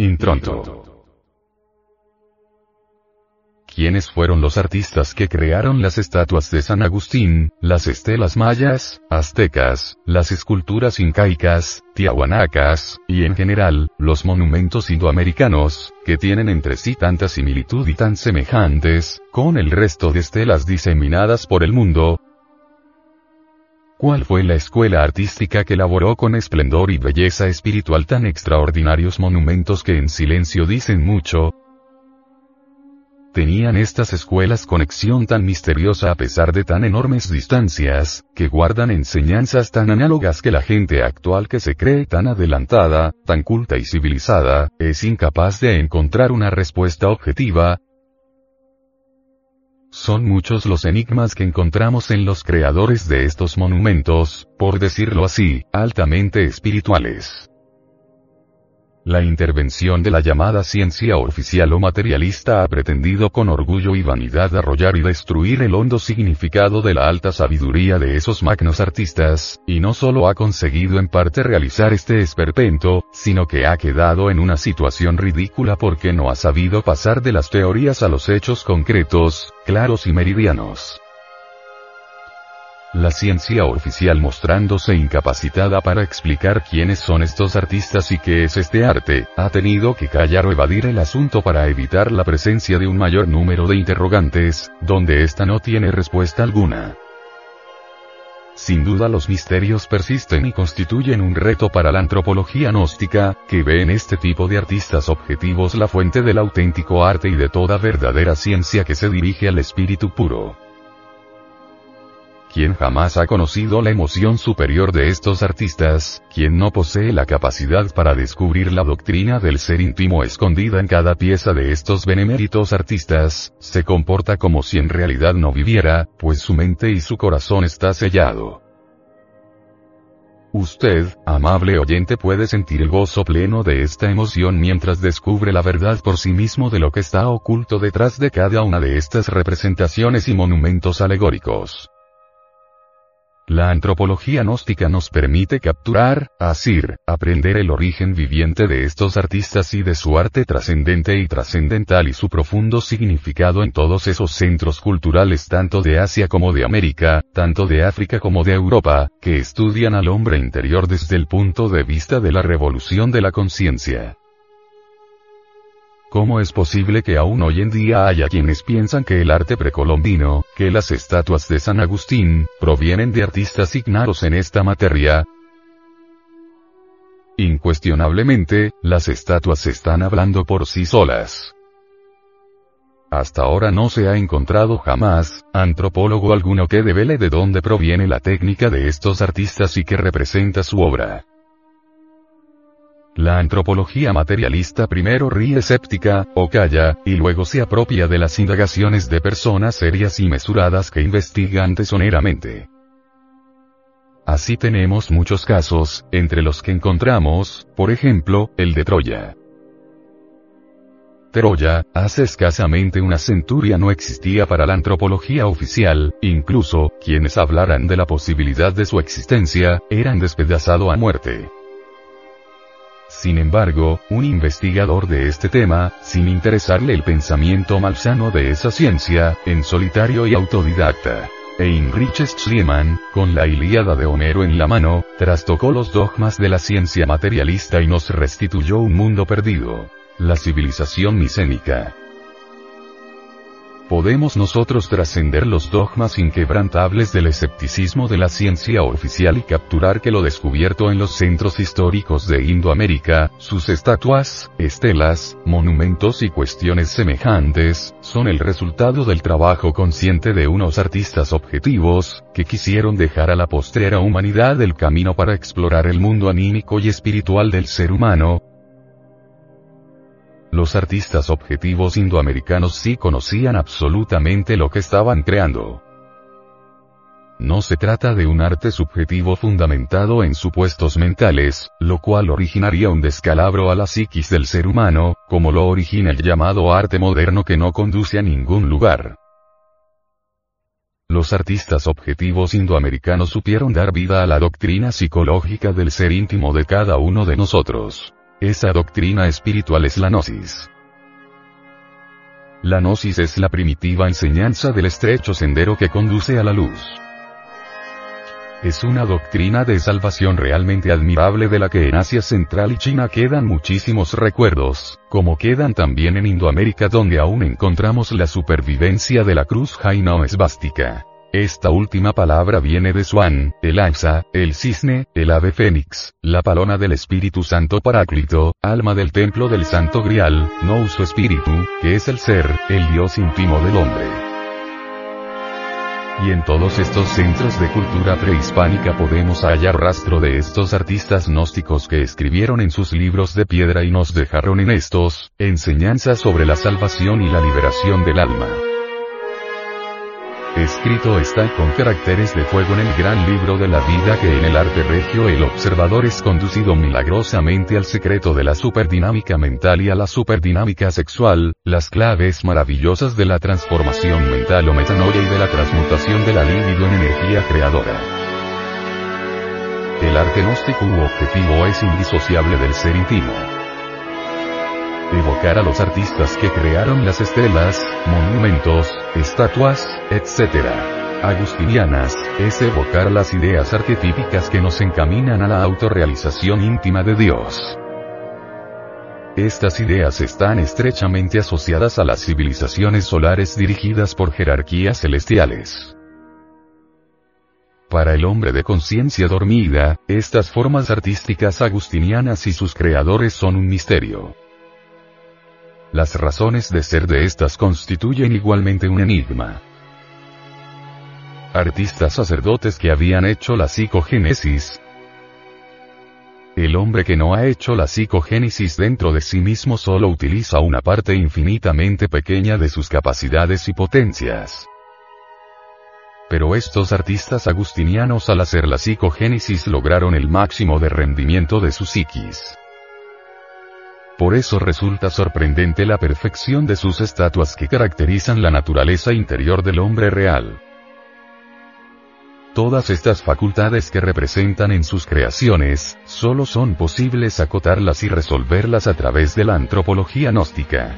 Intronto. ¿Quiénes fueron los artistas que crearon las estatuas de San Agustín, las estelas mayas, aztecas, las esculturas incaicas, tiahuanacas, y en general, los monumentos indoamericanos, que tienen entre sí tanta similitud y tan semejantes, con el resto de estelas diseminadas por el mundo? ¿Cuál fue la escuela artística que elaboró con esplendor y belleza espiritual tan extraordinarios monumentos que en silencio dicen mucho? Tenían estas escuelas conexión tan misteriosa a pesar de tan enormes distancias, que guardan enseñanzas tan análogas que la gente actual que se cree tan adelantada, tan culta y civilizada, es incapaz de encontrar una respuesta objetiva. Son muchos los enigmas que encontramos en los creadores de estos monumentos, por decirlo así, altamente espirituales. La intervención de la llamada ciencia oficial o materialista ha pretendido con orgullo y vanidad arrollar y destruir el hondo significado de la alta sabiduría de esos magnos artistas, y no solo ha conseguido en parte realizar este esperpento, sino que ha quedado en una situación ridícula porque no ha sabido pasar de las teorías a los hechos concretos, claros y meridianos. La ciencia oficial mostrándose incapacitada para explicar quiénes son estos artistas y qué es este arte, ha tenido que callar o evadir el asunto para evitar la presencia de un mayor número de interrogantes, donde ésta no tiene respuesta alguna. Sin duda los misterios persisten y constituyen un reto para la antropología gnóstica, que ve en este tipo de artistas objetivos la fuente del auténtico arte y de toda verdadera ciencia que se dirige al espíritu puro. Quien jamás ha conocido la emoción superior de estos artistas, quien no posee la capacidad para descubrir la doctrina del ser íntimo escondida en cada pieza de estos beneméritos artistas, se comporta como si en realidad no viviera, pues su mente y su corazón está sellado. Usted, amable oyente, puede sentir el gozo pleno de esta emoción mientras descubre la verdad por sí mismo de lo que está oculto detrás de cada una de estas representaciones y monumentos alegóricos. La antropología gnóstica nos permite capturar, asir, aprender el origen viviente de estos artistas y de su arte trascendente y trascendental y su profundo significado en todos esos centros culturales tanto de Asia como de América, tanto de África como de Europa, que estudian al hombre interior desde el punto de vista de la revolución de la conciencia. ¿Cómo es posible que aún hoy en día haya quienes piensan que el arte precolombino, que las estatuas de San Agustín, provienen de artistas ignaros en esta materia? Incuestionablemente, las estatuas están hablando por sí solas. Hasta ahora no se ha encontrado jamás, antropólogo alguno que devele de dónde proviene la técnica de estos artistas y que representa su obra. La antropología materialista primero ríe escéptica, o calla, y luego se apropia de las indagaciones de personas serias y mesuradas que investigan tesoneramente. Así tenemos muchos casos, entre los que encontramos, por ejemplo, el de Troya. Troya, hace escasamente una centuria no existía para la antropología oficial, incluso, quienes hablaran de la posibilidad de su existencia, eran despedazado a muerte. Sin embargo, un investigador de este tema, sin interesarle el pensamiento malsano de esa ciencia, en solitario y autodidacta, Heinrich Schliemann, con la Ilíada de Homero en la mano, trastocó los dogmas de la ciencia materialista y nos restituyó un mundo perdido. La civilización micénica. ¿Podemos nosotros trascender los dogmas inquebrantables del escepticismo de la ciencia oficial y capturar que lo descubierto en los centros históricos de Indoamérica, sus estatuas, estelas, monumentos y cuestiones semejantes, son el resultado del trabajo consciente de unos artistas objetivos, que quisieron dejar a la postrera humanidad el camino para explorar el mundo anímico y espiritual del ser humano, los artistas objetivos indoamericanos sí conocían absolutamente lo que estaban creando. No se trata de un arte subjetivo fundamentado en supuestos mentales, lo cual originaría un descalabro a la psiquis del ser humano, como lo origina el llamado arte moderno que no conduce a ningún lugar. Los artistas objetivos indoamericanos supieron dar vida a la doctrina psicológica del ser íntimo de cada uno de nosotros. Esa doctrina espiritual es la gnosis. La gnosis es la primitiva enseñanza del estrecho sendero que conduce a la luz. Es una doctrina de salvación realmente admirable de la que en Asia Central y China quedan muchísimos recuerdos, como quedan también en Indoamérica donde aún encontramos la supervivencia de la cruz jaina o esvástica. Esta última palabra viene de Swan, el ansa, el cisne, el ave fénix, la palona del Espíritu Santo Paráclito, alma del templo del Santo Grial, no uso espíritu, que es el ser, el Dios íntimo del hombre. Y en todos estos centros de cultura prehispánica podemos hallar rastro de estos artistas gnósticos que escribieron en sus libros de piedra y nos dejaron en estos, enseñanzas sobre la salvación y la liberación del alma. Escrito está con caracteres de fuego en el gran libro de la vida que en el arte regio el observador es conducido milagrosamente al secreto de la superdinámica mental y a la superdinámica sexual, las claves maravillosas de la transformación mental o metanoia y de la transmutación de la libido en energía creadora. El arte gnóstico u objetivo es indisociable del ser íntimo evocar a los artistas que crearon las estelas, monumentos, estatuas, etc. Agustinianas, es evocar las ideas arquetípicas que nos encaminan a la autorrealización íntima de Dios. Estas ideas están estrechamente asociadas a las civilizaciones solares dirigidas por jerarquías celestiales. Para el hombre de conciencia dormida, estas formas artísticas agustinianas y sus creadores son un misterio. Las razones de ser de estas constituyen igualmente un enigma. Artistas sacerdotes que habían hecho la psicogénesis. El hombre que no ha hecho la psicogénesis dentro de sí mismo solo utiliza una parte infinitamente pequeña de sus capacidades y potencias. Pero estos artistas agustinianos al hacer la psicogénesis lograron el máximo de rendimiento de su psiquis. Por eso resulta sorprendente la perfección de sus estatuas que caracterizan la naturaleza interior del hombre real. Todas estas facultades que representan en sus creaciones, solo son posibles acotarlas y resolverlas a través de la antropología gnóstica.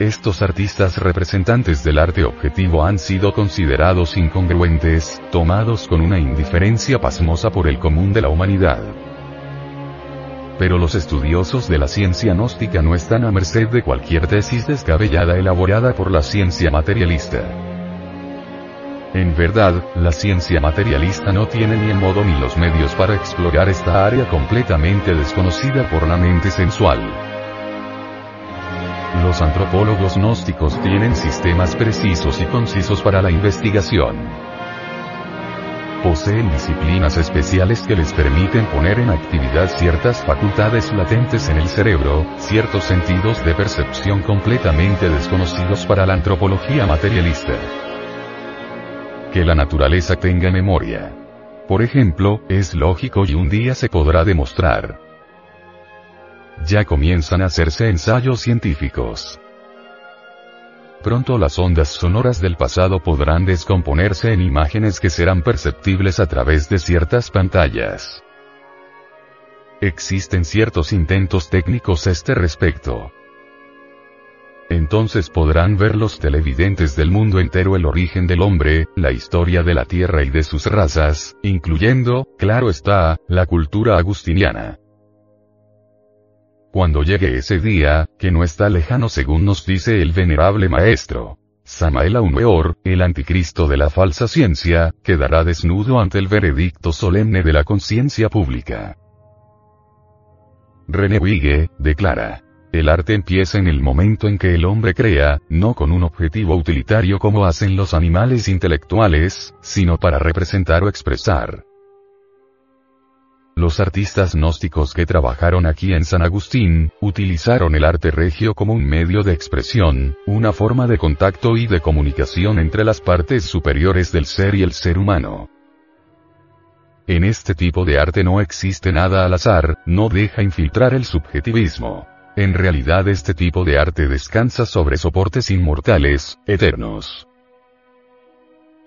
Estos artistas representantes del arte objetivo han sido considerados incongruentes, tomados con una indiferencia pasmosa por el común de la humanidad pero los estudiosos de la ciencia gnóstica no están a merced de cualquier tesis descabellada elaborada por la ciencia materialista. En verdad, la ciencia materialista no tiene ni el modo ni los medios para explorar esta área completamente desconocida por la mente sensual. Los antropólogos gnósticos tienen sistemas precisos y concisos para la investigación poseen disciplinas especiales que les permiten poner en actividad ciertas facultades latentes en el cerebro, ciertos sentidos de percepción completamente desconocidos para la antropología materialista. Que la naturaleza tenga memoria. Por ejemplo, es lógico y un día se podrá demostrar. Ya comienzan a hacerse ensayos científicos. Pronto las ondas sonoras del pasado podrán descomponerse en imágenes que serán perceptibles a través de ciertas pantallas. Existen ciertos intentos técnicos a este respecto. Entonces podrán ver los televidentes del mundo entero el origen del hombre, la historia de la Tierra y de sus razas, incluyendo, claro está, la cultura agustiniana. Cuando llegue ese día, que no está lejano según nos dice el venerable maestro. Samael Weor, el anticristo de la falsa ciencia, quedará desnudo ante el veredicto solemne de la conciencia pública. René Wigge, declara. El arte empieza en el momento en que el hombre crea, no con un objetivo utilitario como hacen los animales intelectuales, sino para representar o expresar. Los artistas gnósticos que trabajaron aquí en San Agustín, utilizaron el arte regio como un medio de expresión, una forma de contacto y de comunicación entre las partes superiores del ser y el ser humano. En este tipo de arte no existe nada al azar, no deja infiltrar el subjetivismo. En realidad este tipo de arte descansa sobre soportes inmortales, eternos.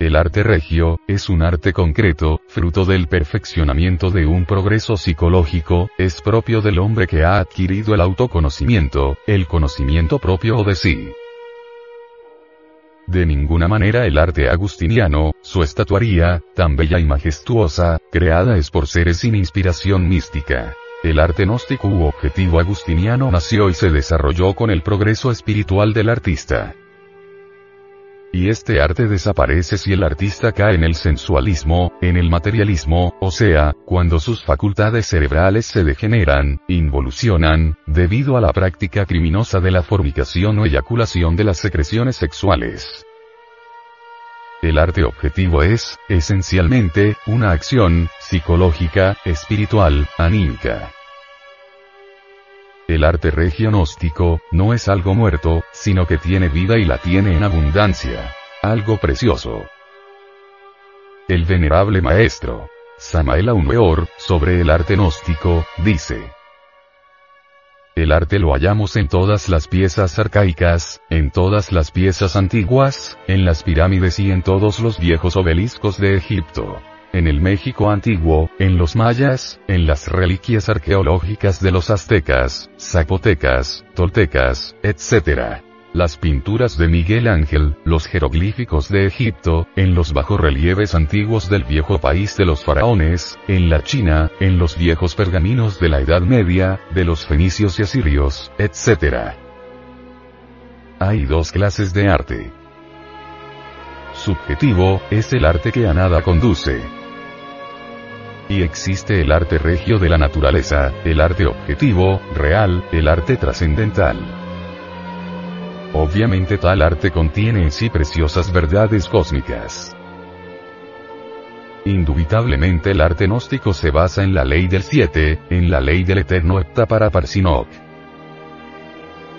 El arte regio, es un arte concreto, fruto del perfeccionamiento de un progreso psicológico, es propio del hombre que ha adquirido el autoconocimiento, el conocimiento propio de sí. De ninguna manera el arte agustiniano, su estatuaría, tan bella y majestuosa, creada es por seres sin inspiración mística. El arte gnóstico u objetivo agustiniano nació y se desarrolló con el progreso espiritual del artista. Y este arte desaparece si el artista cae en el sensualismo, en el materialismo, o sea, cuando sus facultades cerebrales se degeneran, involucionan, debido a la práctica criminosa de la fornicación o eyaculación de las secreciones sexuales. El arte objetivo es, esencialmente, una acción, psicológica, espiritual, anímica. El arte regionóstico, no es algo muerto, sino que tiene vida y la tiene en abundancia. Algo precioso. El venerable maestro, Samael Weor, sobre el arte gnóstico, dice. El arte lo hallamos en todas las piezas arcaicas, en todas las piezas antiguas, en las pirámides y en todos los viejos obeliscos de Egipto en el México antiguo, en los mayas, en las reliquias arqueológicas de los aztecas, zapotecas, toltecas, etc. Las pinturas de Miguel Ángel, los jeroglíficos de Egipto, en los bajorrelieves antiguos del viejo país de los faraones, en la China, en los viejos pergaminos de la Edad Media, de los fenicios y asirios, etc. Hay dos clases de arte. Subjetivo, es el arte que a nada conduce. Y existe el arte regio de la naturaleza, el arte objetivo, real, el arte trascendental. Obviamente tal arte contiene en sí preciosas verdades cósmicas. Indubitablemente el arte gnóstico se basa en la ley del siete, en la ley del eterno Hepta para Parsinok.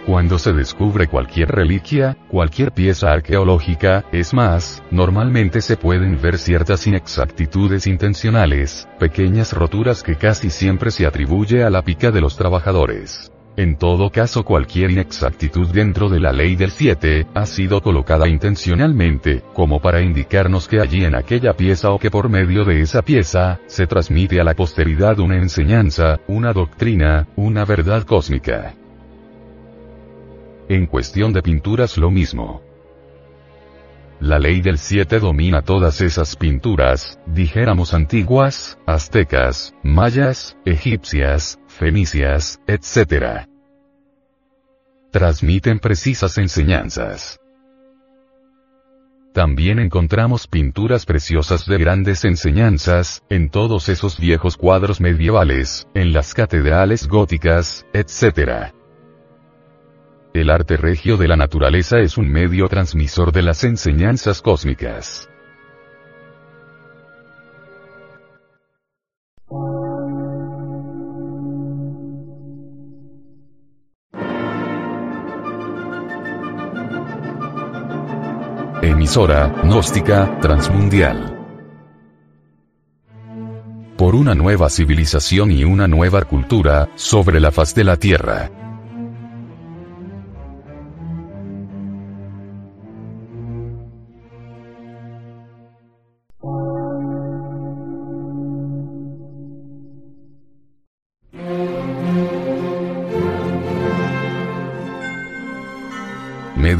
Cuando se descubre cualquier reliquia, cualquier pieza arqueológica, es más, normalmente se pueden ver ciertas inexactitudes intencionales, pequeñas roturas que casi siempre se atribuye a la pica de los trabajadores. En todo caso cualquier inexactitud dentro de la ley del 7, ha sido colocada intencionalmente, como para indicarnos que allí en aquella pieza o que por medio de esa pieza, se transmite a la posteridad una enseñanza, una doctrina, una verdad cósmica. En cuestión de pinturas lo mismo. La ley del 7 domina todas esas pinturas, dijéramos antiguas, aztecas, mayas, egipcias, fenicias, etc. Transmiten precisas enseñanzas. También encontramos pinturas preciosas de grandes enseñanzas, en todos esos viejos cuadros medievales, en las catedrales góticas, etc. El arte regio de la naturaleza es un medio transmisor de las enseñanzas cósmicas. Emisora, gnóstica, transmundial. Por una nueva civilización y una nueva cultura, sobre la faz de la Tierra.